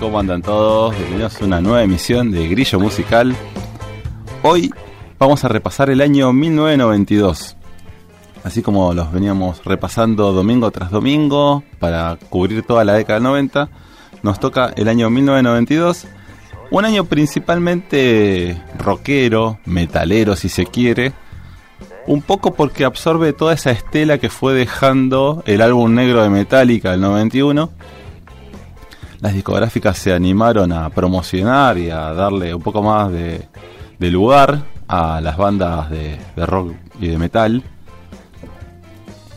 ¿cómo andan todos? Bienvenidos a una nueva emisión de Grillo Musical. Hoy vamos a repasar el año 1992. Así como los veníamos repasando domingo tras domingo para cubrir toda la década del 90, nos toca el año 1992. Un año principalmente rockero, metalero si se quiere. Un poco porque absorbe toda esa estela que fue dejando el álbum negro de Metallica del 91 las discográficas se animaron a promocionar y a darle un poco más de, lugar a las bandas de, rock y de metal.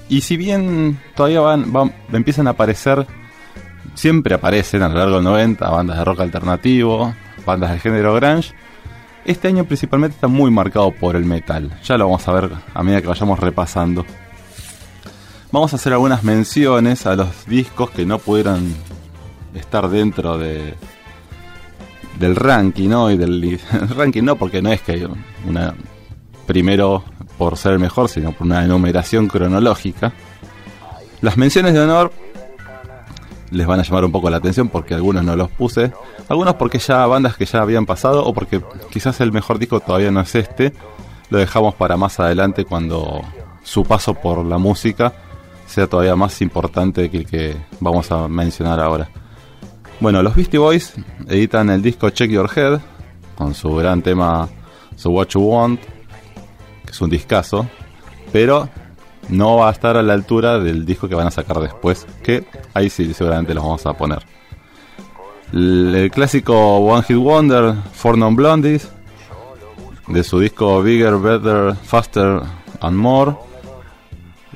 Y si bien todavía van- empiezan a aparecer, siempre aparecen a lo largo del 90 bandas de rock alternativo, bandas del género grunge, este año principalmente está muy marcado por el metal. Ya lo vamos a ver a medida que vayamos repasando. Vamos a hacer algunas menciones a los discos que no pudieron estar dentro de del ranking, ¿no? Y del ranking no, porque no es que una primero por ser el mejor, sino por una enumeración cronológica. Las menciones de honor les van a llamar un poco la atención porque algunos no los puse, algunos porque ya bandas que ya habían pasado o porque quizás el mejor disco todavía no es este, lo dejamos para más adelante cuando su paso por la música sea todavía más importante que el que vamos a mencionar ahora. Bueno, los Beastie Boys editan el disco Check Your Head con su gran tema So What You Want, que es un discazo, pero no va a estar a la altura del disco que van a sacar después, que ahí sí seguramente los vamos a poner. El, clásico One Hit Wonder, Four Non Blondies, de su disco Bigger, Better, Faster and More,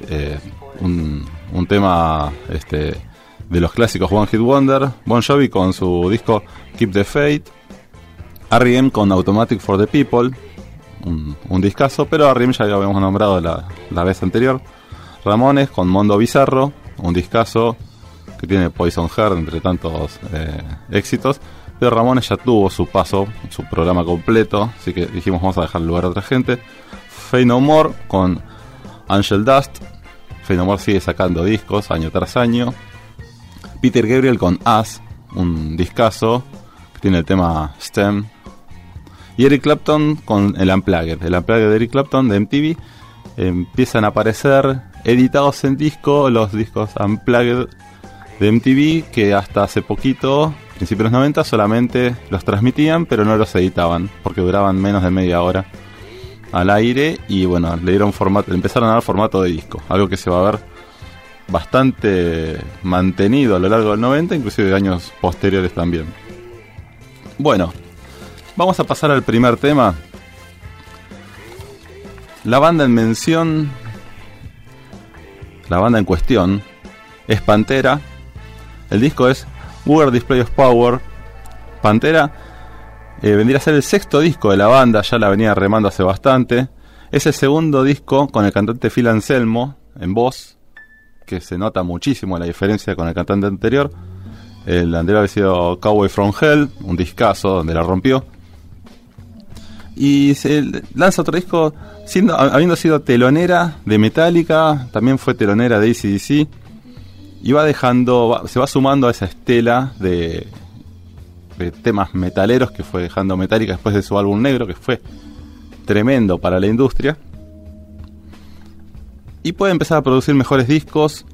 eh, un, un tema este, de los clásicos One Hit Wonder, Bon Jovi con su disco Keep the Faith, R.E.M. con Automatic for the People, un, un discazo, pero R.E.M. ya lo habíamos nombrado la, la vez anterior, Ramones con Mondo Bizarro, un discazo que tiene Poison Heart entre tantos eh, éxitos, pero Ramones ya tuvo su paso, su programa completo, así que dijimos vamos a dejar lugar a otra gente. Fey No More con Angel Dust, Fey No More sigue sacando discos año tras año. Peter Gabriel con Us, un discazo que tiene el tema STEM. Y Eric Clapton con el Unplugged. El Unplugged de Eric Clapton de MTV. Empiezan a aparecer editados en disco los discos Unplugged de MTV que hasta hace poquito, principios de los 90, solamente los transmitían pero no los editaban porque duraban menos de media hora al aire y bueno, le dieron formato, empezaron a dar formato de disco, algo que se va a ver bastante mantenido a lo largo del 90, inclusive de años posteriores también. Bueno, vamos a pasar al primer tema. La banda en mención, la banda en cuestión, es Pantera. El disco es Weird Display of Power. Pantera eh, vendría a ser el sexto disco de la banda, ya la venía remando hace bastante. Es el segundo disco con el cantante Phil Anselmo en voz, que se nota muchísimo la diferencia con el cantante anterior. El anterior había sido Cowboy from Hell, un discazo donde la rompió. Y se lanza otro disco habiendo sido telonera de Metallica, también fue telonera de ACDC. Y va dejando, se va sumando a esa estela de temas metaleros que fue dejando Metallica después de su álbum negro, que fue tremendo para la industria. Y puede empezar a producir mejores discos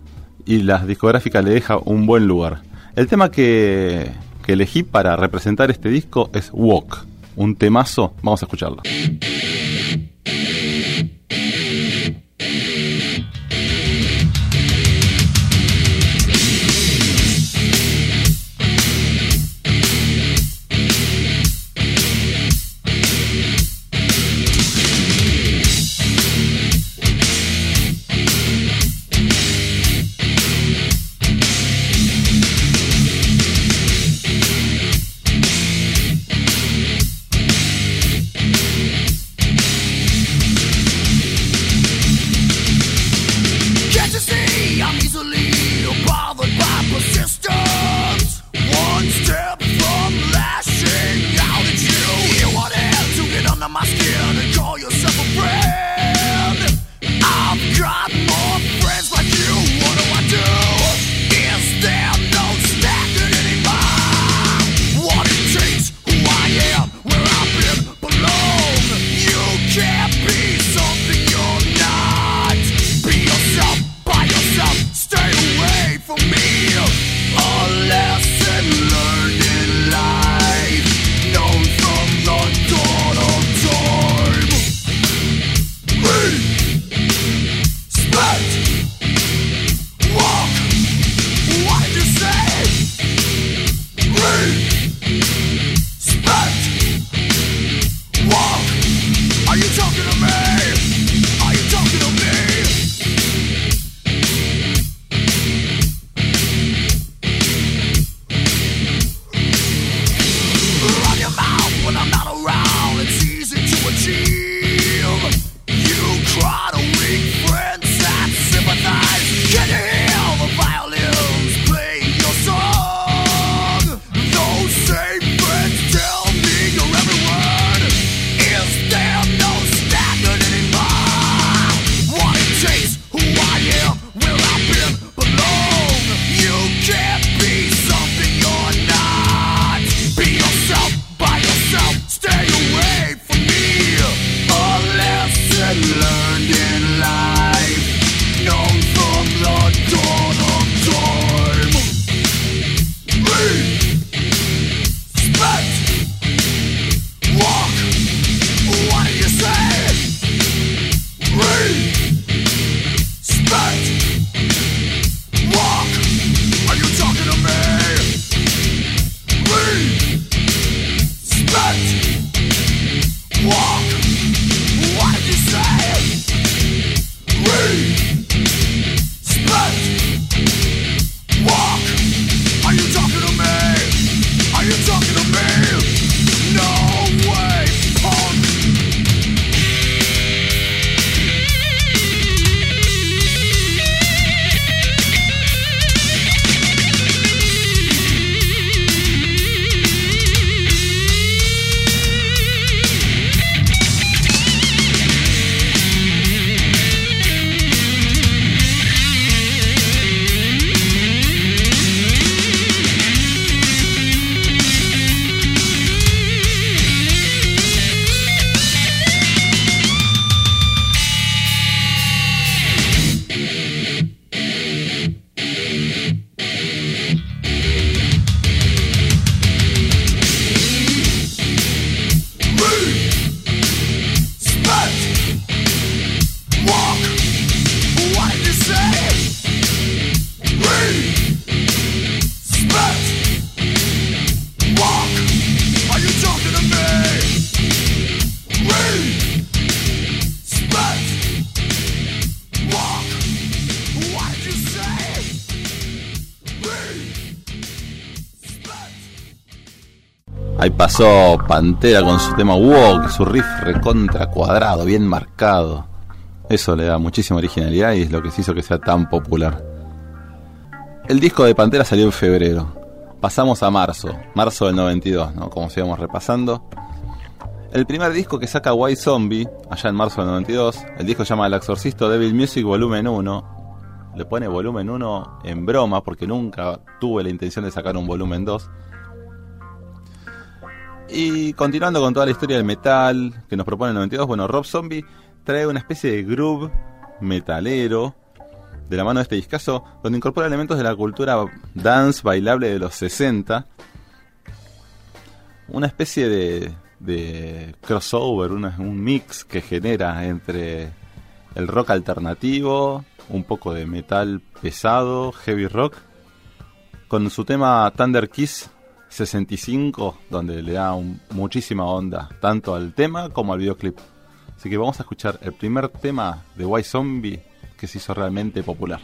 y las discográficas le deja un buen lugar. El tema que, que elegí para representar este disco es Walk, un temazo, vamos a escucharlo. Ahí pasó Pantera con su tema Walk, su riff recontra cuadrado, bien marcado. Eso le da muchísima originalidad y es lo que se hizo que sea tan popular. El disco de Pantera salió en febrero. Pasamos a marzo, marzo del 92, ¿no? Como sigamos repasando. El primer disco que saca White Zombie, allá en marzo del 92, el disco se llama El Exorcisto Devil Music Volumen 1. Le pone volumen 1 en broma porque nunca tuve la intención de sacar un volumen 2 y continuando con toda la historia del metal que nos propone el 92, bueno, Rob Zombie trae una especie de groove metalero de la mano de este discazo, donde incorpora elementos de la cultura dance bailable de los 60. Una especie de, de crossover, un mix que genera entre el rock alternativo, un poco de metal pesado, heavy rock, con su tema Thunder Kiss 65, donde le da muchísima onda, tanto al tema como al videoclip. Así que vamos a escuchar el primer tema de White Zombie que se hizo realmente popular.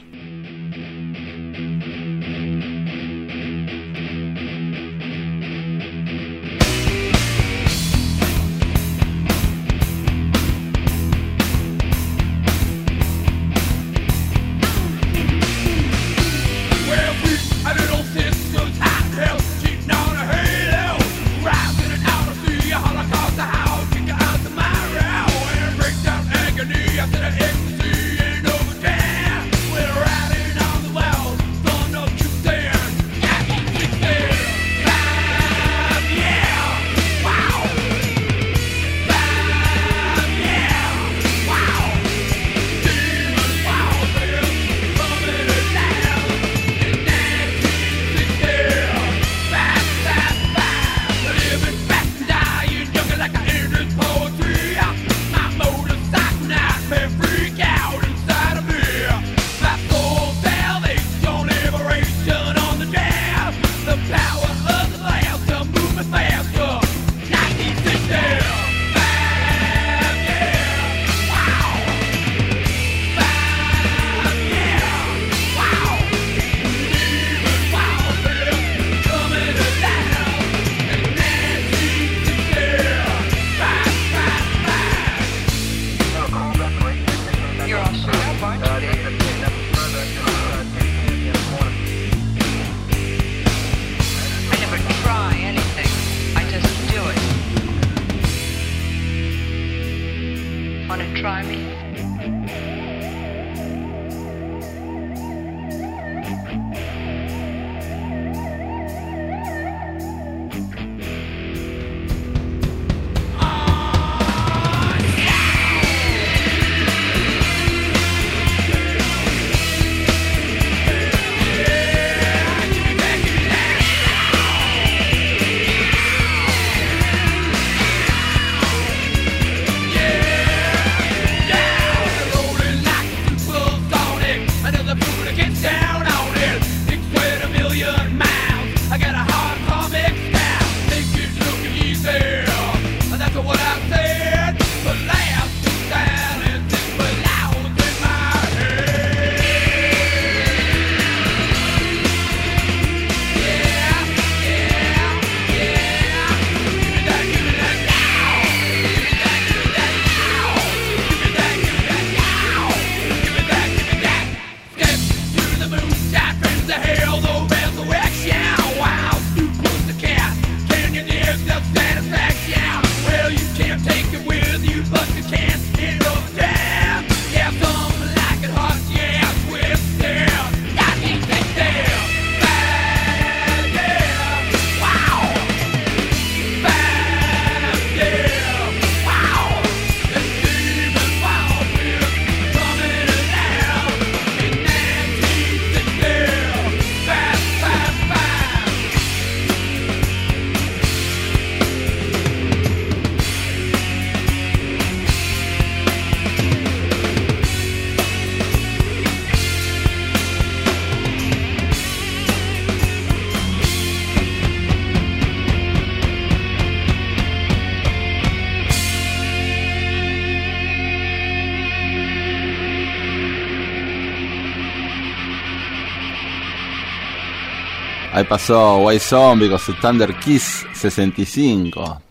Ahí pasó White Zombie con su Thunder Kiss 65.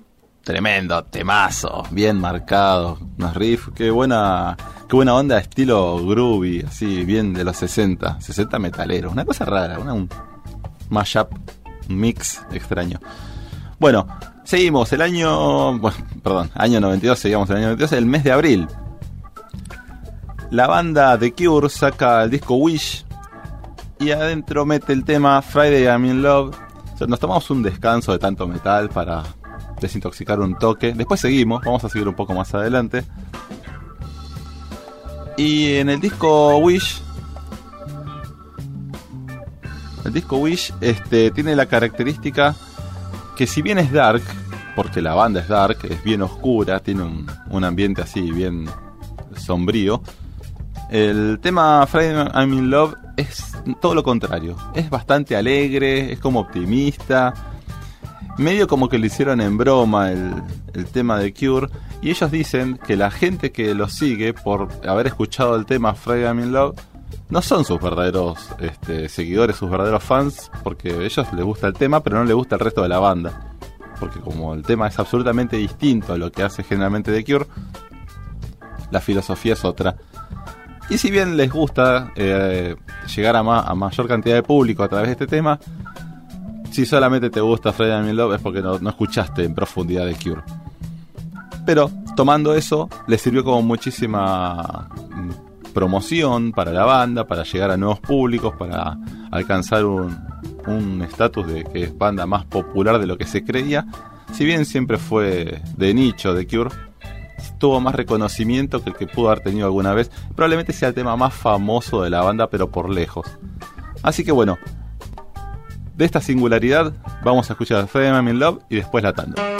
Tremendo, temazo, bien marcado, unos riffs, qué buena, qué buena onda, estilo groovy, así, bien de los 60, 60 metaleros, una cosa rara, una, un mashup, un mix extraño. Bueno, seguimos, el año, bueno, perdón, año 92, seguimos el año 92, el mes de abril. La banda The Cure saca el disco Wish, y adentro mete el tema Friday I'm in Love. nos tomamos un descanso de tanto metal para desintoxicar un toque. Después seguimos, vamos a seguir un poco más adelante. Y en el disco Wish, el disco Wish este, tiene la característica que si bien es dark, porque la banda es dark, es bien oscura, tiene un, un ambiente así bien sombrío, el tema Friday I'm in Love es todo lo contrario. Es bastante alegre, es como optimista. Medio como que le hicieron en broma el, tema de Cure. Y ellos dicen que la gente que los sigue por haber escuchado el tema Friday in Love no son sus verdaderos este, seguidores, sus verdaderos fans, porque a ellos les gusta el tema, pero no les gusta el resto de la banda. Porque como el tema es absolutamente distinto a lo que hace generalmente The Cure, la filosofía es otra. Y si bien les gusta eh, llegar a, a, mayor cantidad de público a través de este tema, si solamente te gusta Freddy and Love es porque no, escuchaste en profundidad de Cure. Pero tomando eso, les sirvió como muchísima mm, promoción para la banda, para llegar a nuevos públicos, para alcanzar un estatus de que es banda más popular de lo que se creía. Si bien siempre fue de nicho de Cure, tuvo más reconocimiento que el que pudo haber tenido alguna vez. Probablemente sea el tema más famoso de la banda, pero por lejos. Así que bueno, de esta singularidad vamos a escuchar Freddy in Love y después la tanda.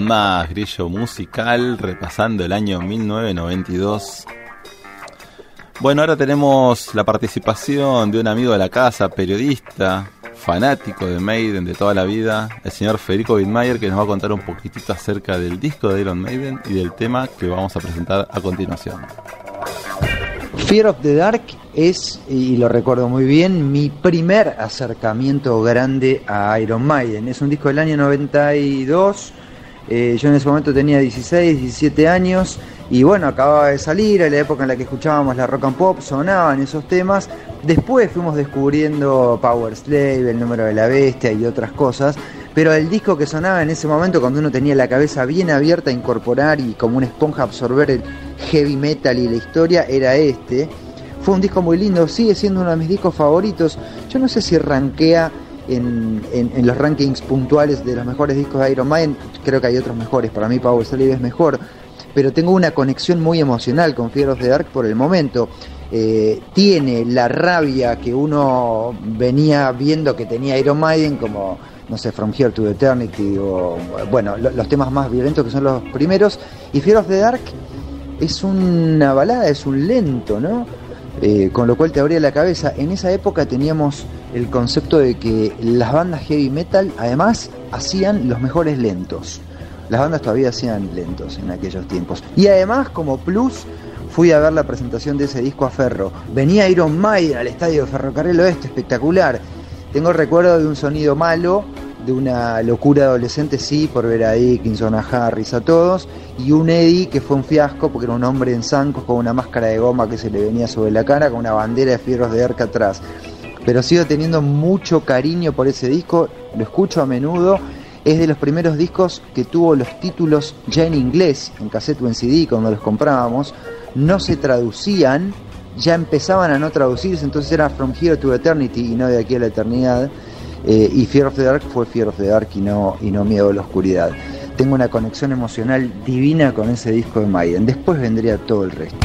Más grillo musical, repasando el año 1992. Bueno, ahora tenemos la participación de un amigo de la casa, periodista, fanático de Maiden de toda la vida, el señor Federico Wittmeyer, que nos va a contar un poquitito acerca del disco de Iron Maiden y del tema que vamos a presentar a continuación. Fear of the Dark es, y lo recuerdo muy bien, mi primer acercamiento grande a Iron Maiden. Es un disco del año 92 eh, yo en ese momento tenía 16, 17 años y bueno, acababa de salir, era la época en la que escuchábamos la rock and pop, sonaban esos temas. Después fuimos descubriendo Power Slave, el número de la bestia y otras cosas. Pero el disco que sonaba en ese momento, cuando uno tenía la cabeza bien abierta a incorporar y como una esponja absorber el heavy metal y la historia, era este. Fue un disco muy lindo, sigue siendo uno de mis discos favoritos. Yo no sé si rankea en, los rankings puntuales de los mejores discos de Iron Maiden. Creo que hay otros mejores, para mí Power Slave es mejor, pero tengo una conexión muy emocional con Fear of the Dark por el momento. Eh, tiene la rabia que uno venía viendo que tenía Iron Maiden, como, no sé, From Here to Eternity, o, bueno, los temas más violentos que son los primeros. Y Fear of the Dark es una balada, es un lento, ¿no? Eh, con lo cual te abría la cabeza. En esa época teníamos el concepto de que las bandas heavy metal además hacían los mejores lentos. Las bandas todavía hacían lentos en aquellos tiempos. Y además, como plus, fui a ver la presentación de ese disco a Ferro. Venía Iron Maiden al estadio de Ferrocarril Oeste, espectacular. Tengo recuerdo de un sonido malo, de una locura adolescente, sí, por ver a Dickinson, a Harris, a todos, y un Eddie que fue un fiasco porque era un hombre en zancos con una máscara de goma que se le venía sobre la cara, con una bandera de fierros de arca atrás pero sigo teniendo mucho cariño por ese disco, lo escucho a menudo, es de los primeros discos que tuvo los títulos ya en inglés, en cassette o en CD cuando los comprábamos, no se traducían, ya empezaban a no traducirse, entonces era From Here to Eternity y no de aquí a la eternidad, eh, y Fear of the Dark fue Fear of the Dark y no, y no Miedo a la Oscuridad. Tengo una conexión emocional divina con ese disco de Maiden, después vendría todo el resto.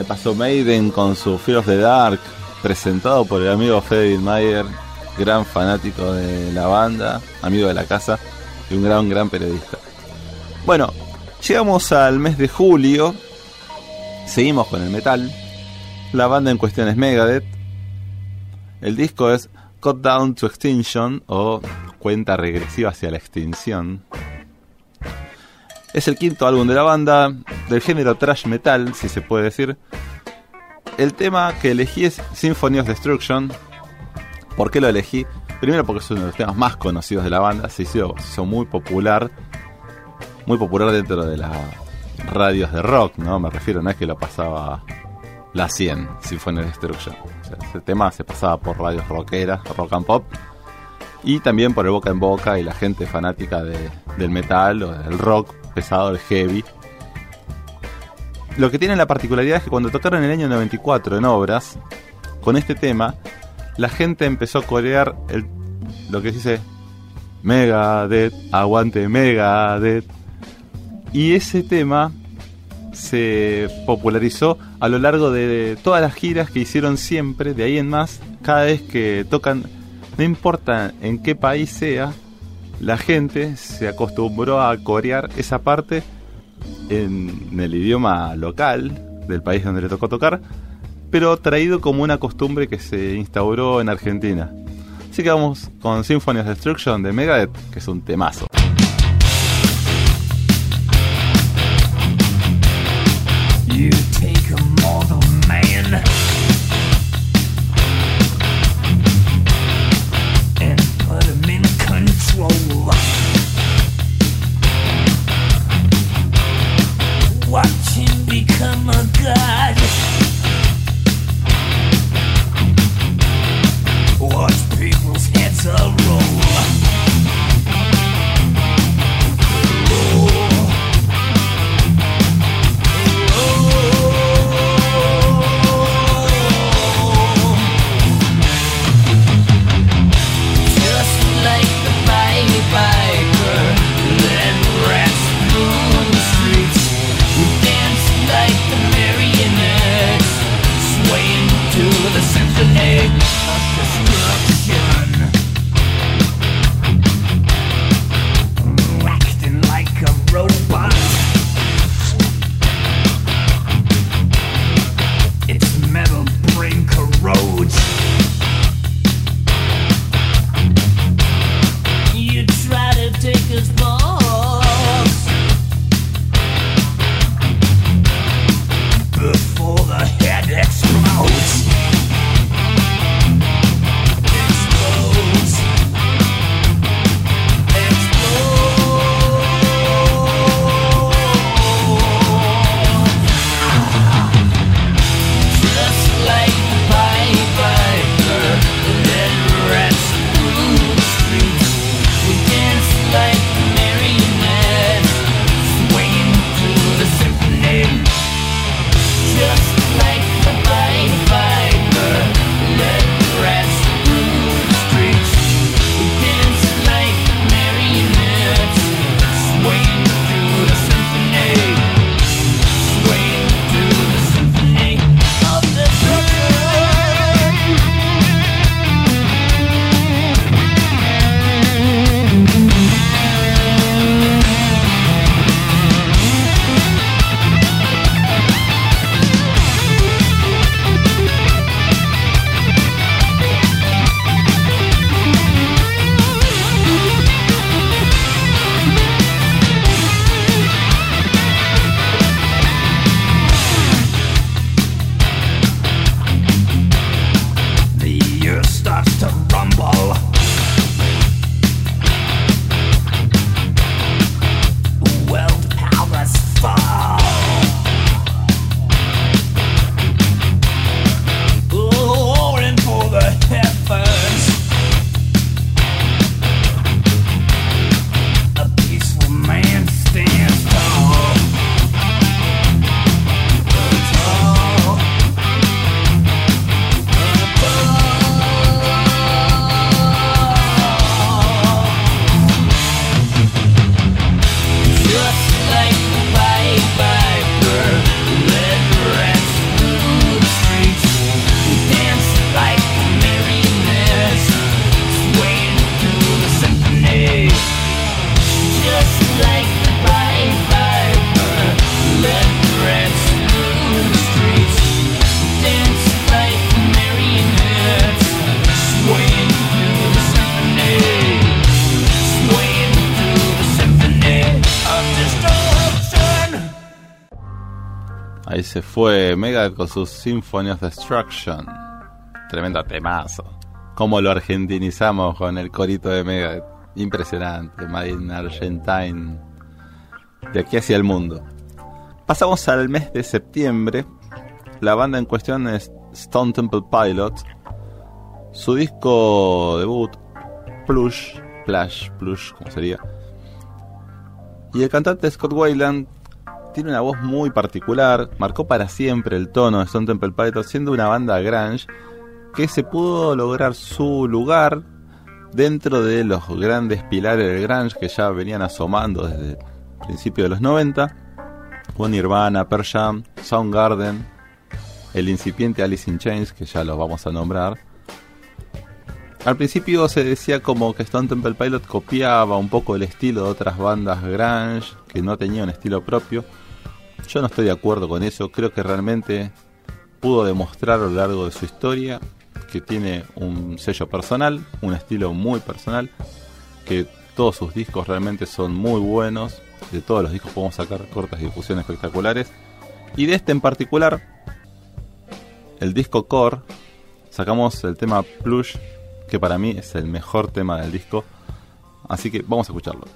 Al paso Maiden con su Fear of the Dark, presentado por el amigo Freddy Mayer, gran fanático de la banda, amigo de la casa y un gran, gran periodista. Bueno, llegamos al mes de julio, seguimos con el metal. La banda en cuestión es Megadeth. El disco es Cut Down to Extinction o Cuenta Regresiva hacia la Extinción. Es el quinto álbum de la banda, del género trash metal, si se puede decir. El tema que elegí es Symphony of Destruction. ¿Por qué lo elegí? Primero porque es uno de los temas más conocidos de la banda, se hizo, muy popular, muy popular dentro de las radios de rock, ¿no? Me refiero, no es que lo pasaba la 100, Symphony of Destruction. O sea, ese tema se pasaba por radios rockeras, rock and pop, y también por el boca en boca y la gente fanática de, del metal o del rock pesado, el heavy. Lo que tiene la particularidad es que cuando tocaron en el año 94 en obras, con este tema, la gente empezó a corear el, lo que se dice Megadeth, aguante Megadeth. Y ese tema se popularizó a lo largo de todas las giras que hicieron siempre, de ahí en más, cada vez que tocan, no importa en qué país sea, la gente se acostumbró a corear esa parte en el idioma local del país donde le tocó tocar, pero traído como una costumbre que se instauró en Argentina. Así que vamos con Symphony of Destruction de Megadeth, que es un temazo. Se fue Megadeth con su Symphony of Destruction. Tremenda temazo. Como lo argentinizamos con el corito de Megadeth. Impresionante. Made in Argentine. De aquí hacia el mundo. Pasamos al mes de septiembre. La banda en cuestión es Stone Temple Pilots. Su disco debut, Plush, Plush, Plush, como sería. Y el cantante Scott Weiland tiene una voz muy particular, marcó para siempre el tono de Stone Temple Pilots, siendo una banda grunge que se pudo lograr su lugar dentro de los grandes pilares del grunge que ya venían asomando desde el principio de los 90, con Nirvana, Pearl Jam, Soundgarden, el incipiente Alice in Chains, que ya lo vamos a nombrar. Al principio se decía como que Stone Temple Pilot copiaba un poco el estilo de otras bandas grunge, que no tenían un estilo propio. Yo no estoy de acuerdo con eso, creo que realmente pudo demostrar a lo largo de su historia que tiene un sello personal, un estilo muy personal, que todos sus discos realmente son muy buenos, de todos los discos podemos sacar cortas difusiones espectaculares, y de este en particular, el disco Core, sacamos el tema Plush, que para mí es el mejor tema del disco, así que vamos a escucharlo.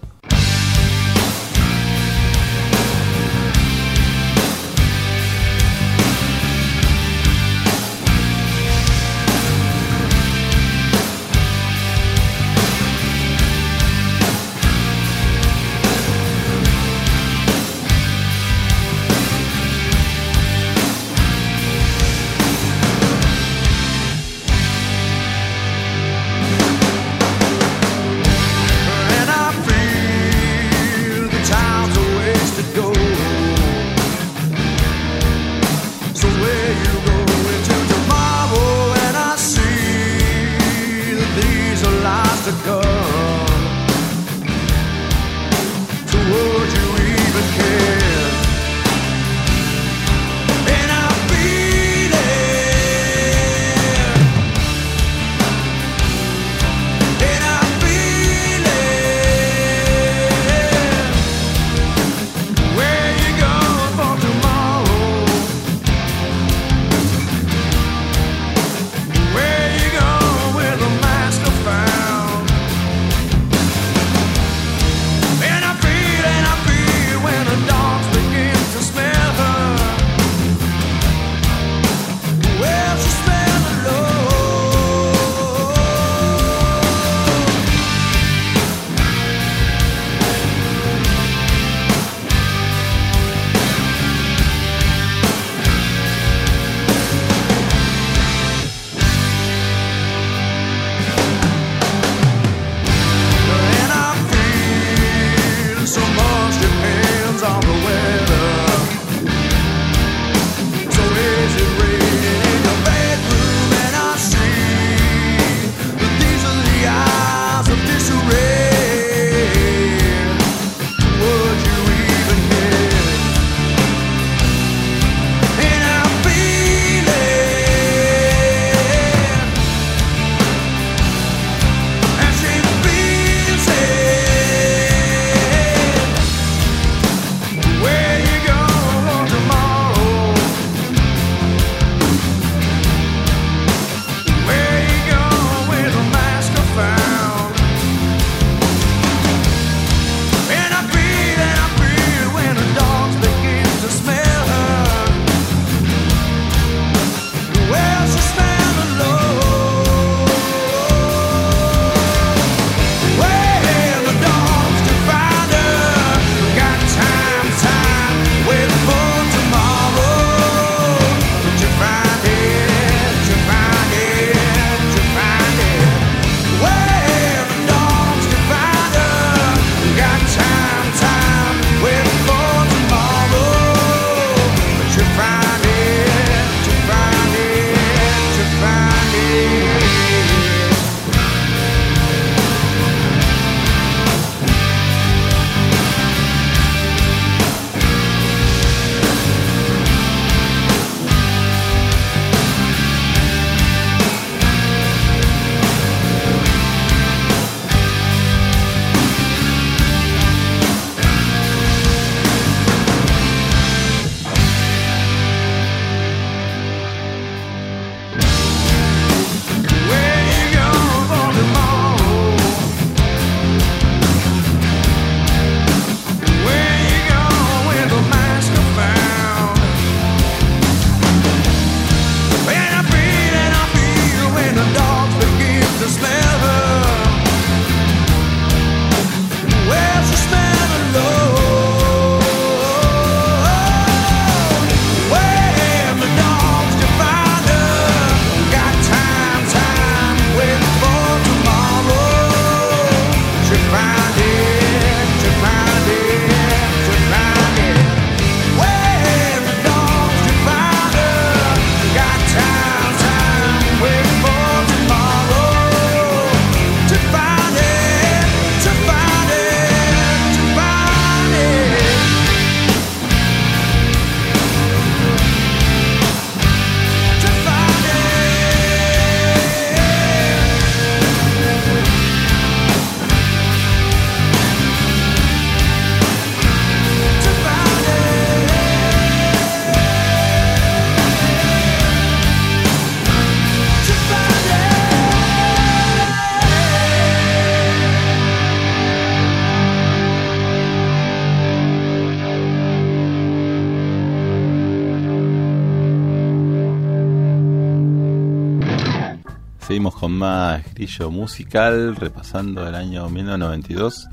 Seguimos con más grillo musical, repasando el año 1992.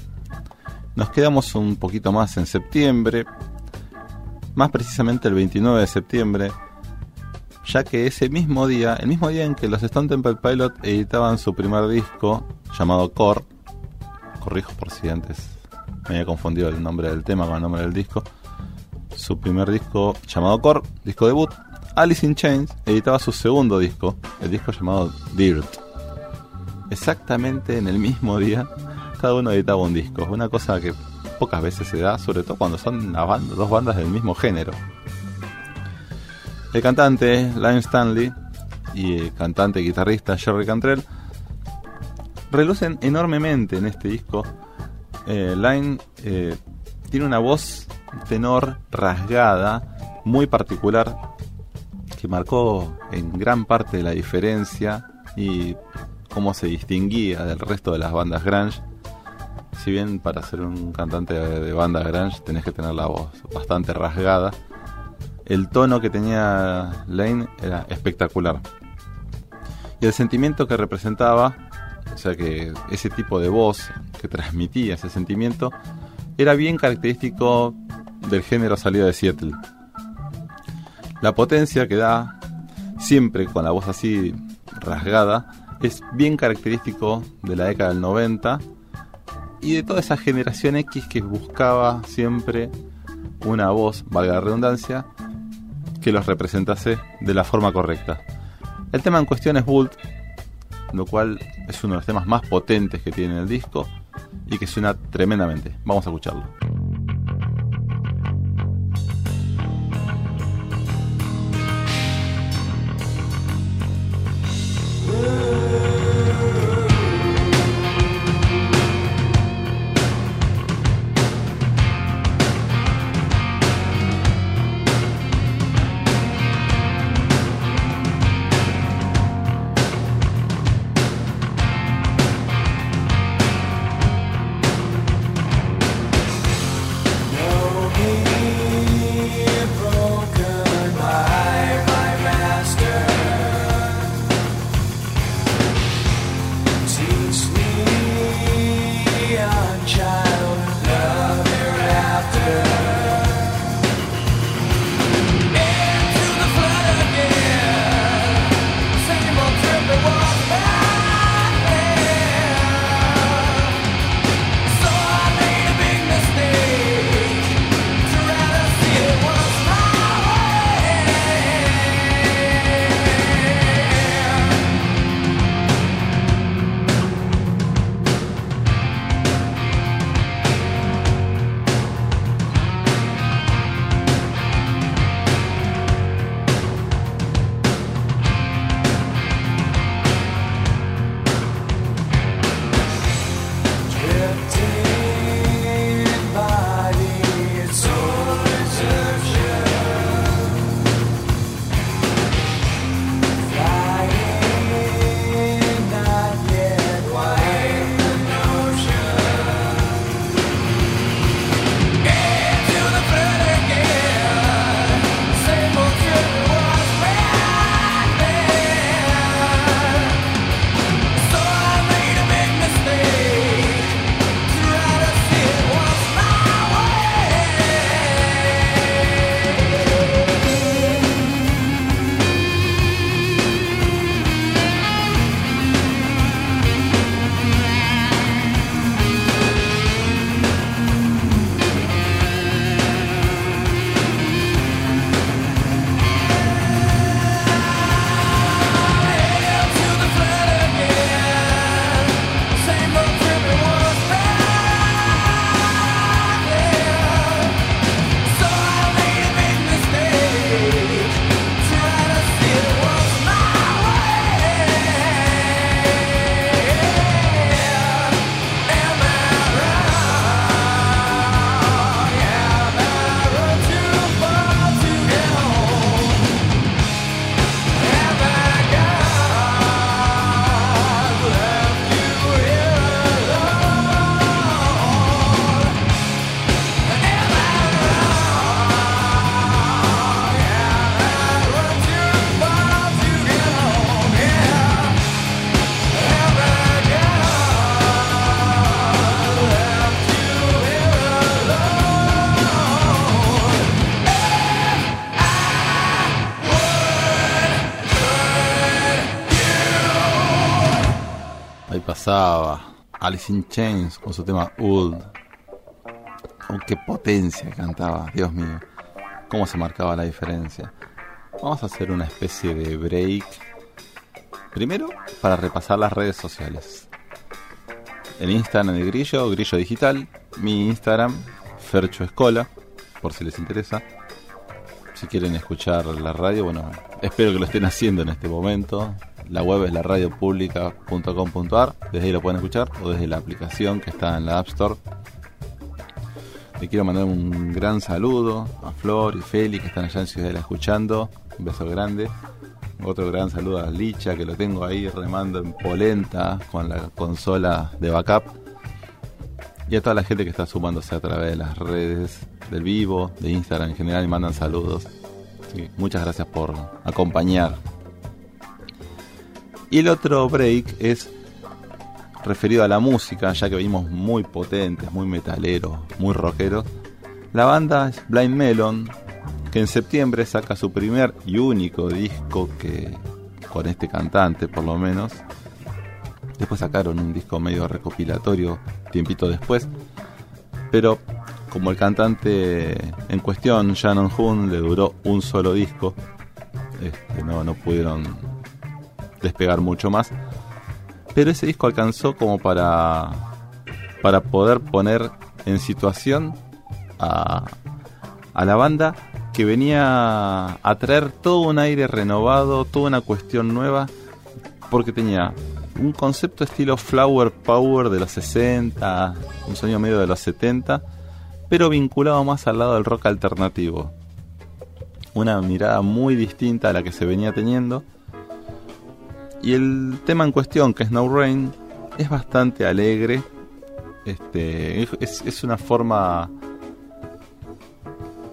Nos quedamos un poquito más en septiembre, más precisamente el 29 de septiembre, ya que ese mismo día, el mismo día en que los Stone Temple Pilot editaban su primer disco llamado Core, corrijo por si antes me había confundido el nombre del tema con el nombre del disco, su primer disco llamado Core, disco debut, Alice in Chains editaba su segundo disco, el disco llamado Dirt. Exactamente en el mismo día, cada uno editaba un disco, una cosa que pocas veces se da, sobre todo cuando son dos bandas del mismo género. El cantante Lime Stanley y el cantante y guitarrista Jerry Cantrell relucen enormemente en este disco. Eh, Line eh, tiene una voz tenor rasgada, muy particular, que marcó en gran parte la diferencia y cómo se distinguía del resto de las bandas grunge. Si bien para ser un cantante de banda grunge tenés que tener la voz bastante rasgada, el tono que tenía Lane era espectacular. Y el sentimiento que representaba, o sea que ese tipo de voz que transmitía ese sentimiento, era bien característico del género salido de Seattle. La potencia que da, siempre con la voz así rasgada, es bien característico de la década del 90 y de toda esa generación X que buscaba siempre una voz, valga la redundancia, que los representase de la forma correcta. El tema en cuestión es Bult, lo cual es uno de los temas más potentes que tiene el disco y que suena tremendamente. Vamos a escucharlo. Pasaba? Alice in Chains con su tema Old. Oh, qué potencia cantaba, Dios mío. Cómo se marcaba la diferencia. Vamos a hacer una especie de break. Primero, para repasar las redes sociales. El Instagram de Grillo, Grillo Digital. Mi Instagram, Fercho Escola, por si les interesa. Si quieren escuchar la radio, bueno, espero que lo estén haciendo en este momento. La web es la radiopublica.com.ar, desde ahí lo pueden escuchar, o desde la aplicación que está en la App Store. Le quiero mandar un gran saludo a Flor y Feli que están allá en Ciudadela escuchando. Un beso grande. Otro gran saludo a Licha que lo tengo ahí remando en polenta con la consola de backup. Y a toda la gente que está sumándose a través de las redes del vivo, de Instagram en general y mandan saludos. Muchas gracias por acompañar. Y el otro break es referido a la música, ya que venimos muy potentes, muy metaleros, muy rockeros. La banda es Blind Melon, que en septiembre saca su primer y único disco que con este cantante por lo menos. Después sacaron un disco medio recopilatorio tiempito después. Pero como el cantante en cuestión, Shannon Hoon, le duró un solo disco, este, no, no pudieron despegar mucho más. Pero ese disco alcanzó como para, para poder poner en situación a, la banda que venía a traer todo un aire renovado, toda una cuestión nueva, porque tenía un concepto estilo Flower Power de los 60, un sonido medio de los 70, pero vinculado más al lado del rock alternativo. Una mirada muy distinta a la que se venía teniendo. Y el tema en cuestión, que es No Rain, es bastante alegre. Este, es, una forma,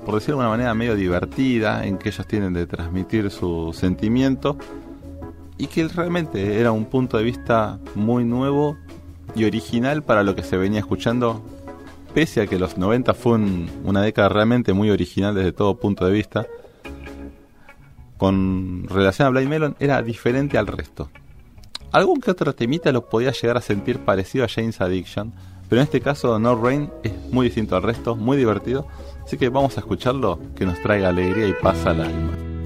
por decirlo de una manera, medio divertida en que ellos tienen de transmitir su sentimiento y que realmente era un punto de vista muy nuevo y original para lo que se venía escuchando, pese a que los 90 fue un- una década realmente muy original desde todo punto de vista. Con relación a Blind Melon era diferente al resto. Algún que otro temita lo podía llegar a sentir parecido a James Addiction, pero en este caso No Rain es muy distinto al resto, muy divertido, así que vamos a escucharlo que nos traiga alegría y paz al alma.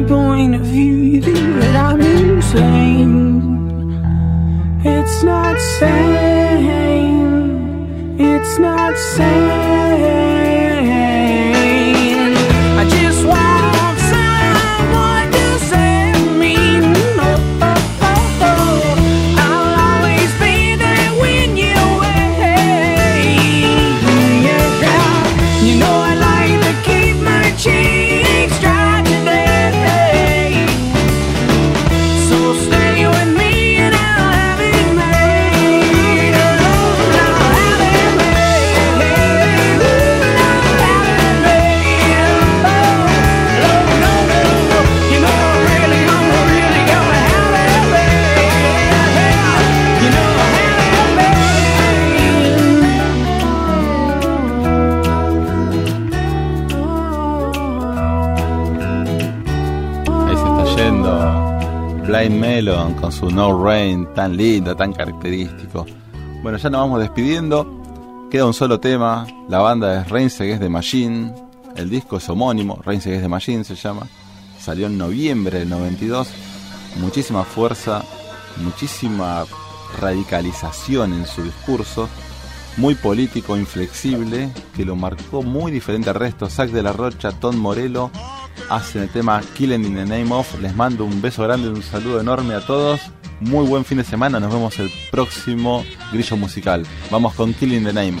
my point of view that I'm insane. It's not sane. It's not sane. su No Rain tan lindo, tan característico. Bueno, ya nos vamos despidiendo. Queda un solo tema. La banda es Reinse, que es de Machine. El disco es homónimo. Reinse, que es de Machine se llama. Salió en noviembre del 92. Muchísima fuerza, muchísima radicalización en su discurso. Muy político, inflexible, que lo marcó muy diferente al resto. Zack de la Rocha, Tom Morello hacen el tema Killing in the Name of. Les mando un beso grande, un saludo enorme a todos. Muy buen fin de semana, nos vemos el próximo grillo musical. Vamos con Killing the Name.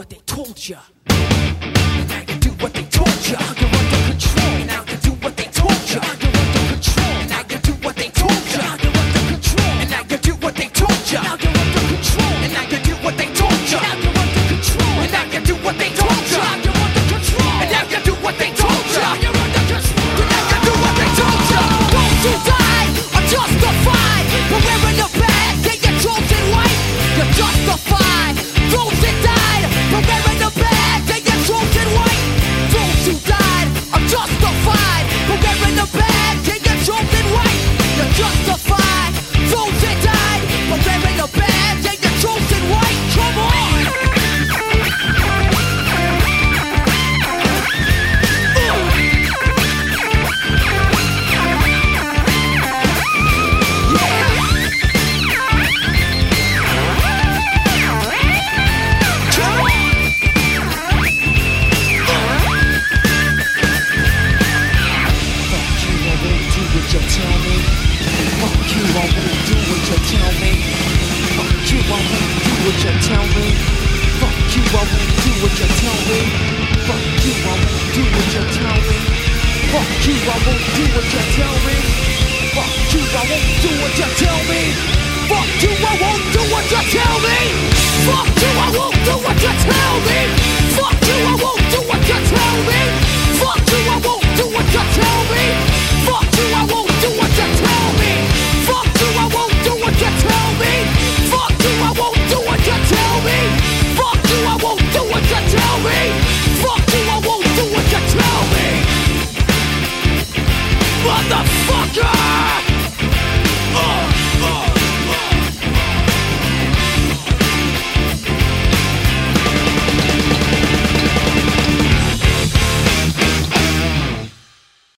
what they told you.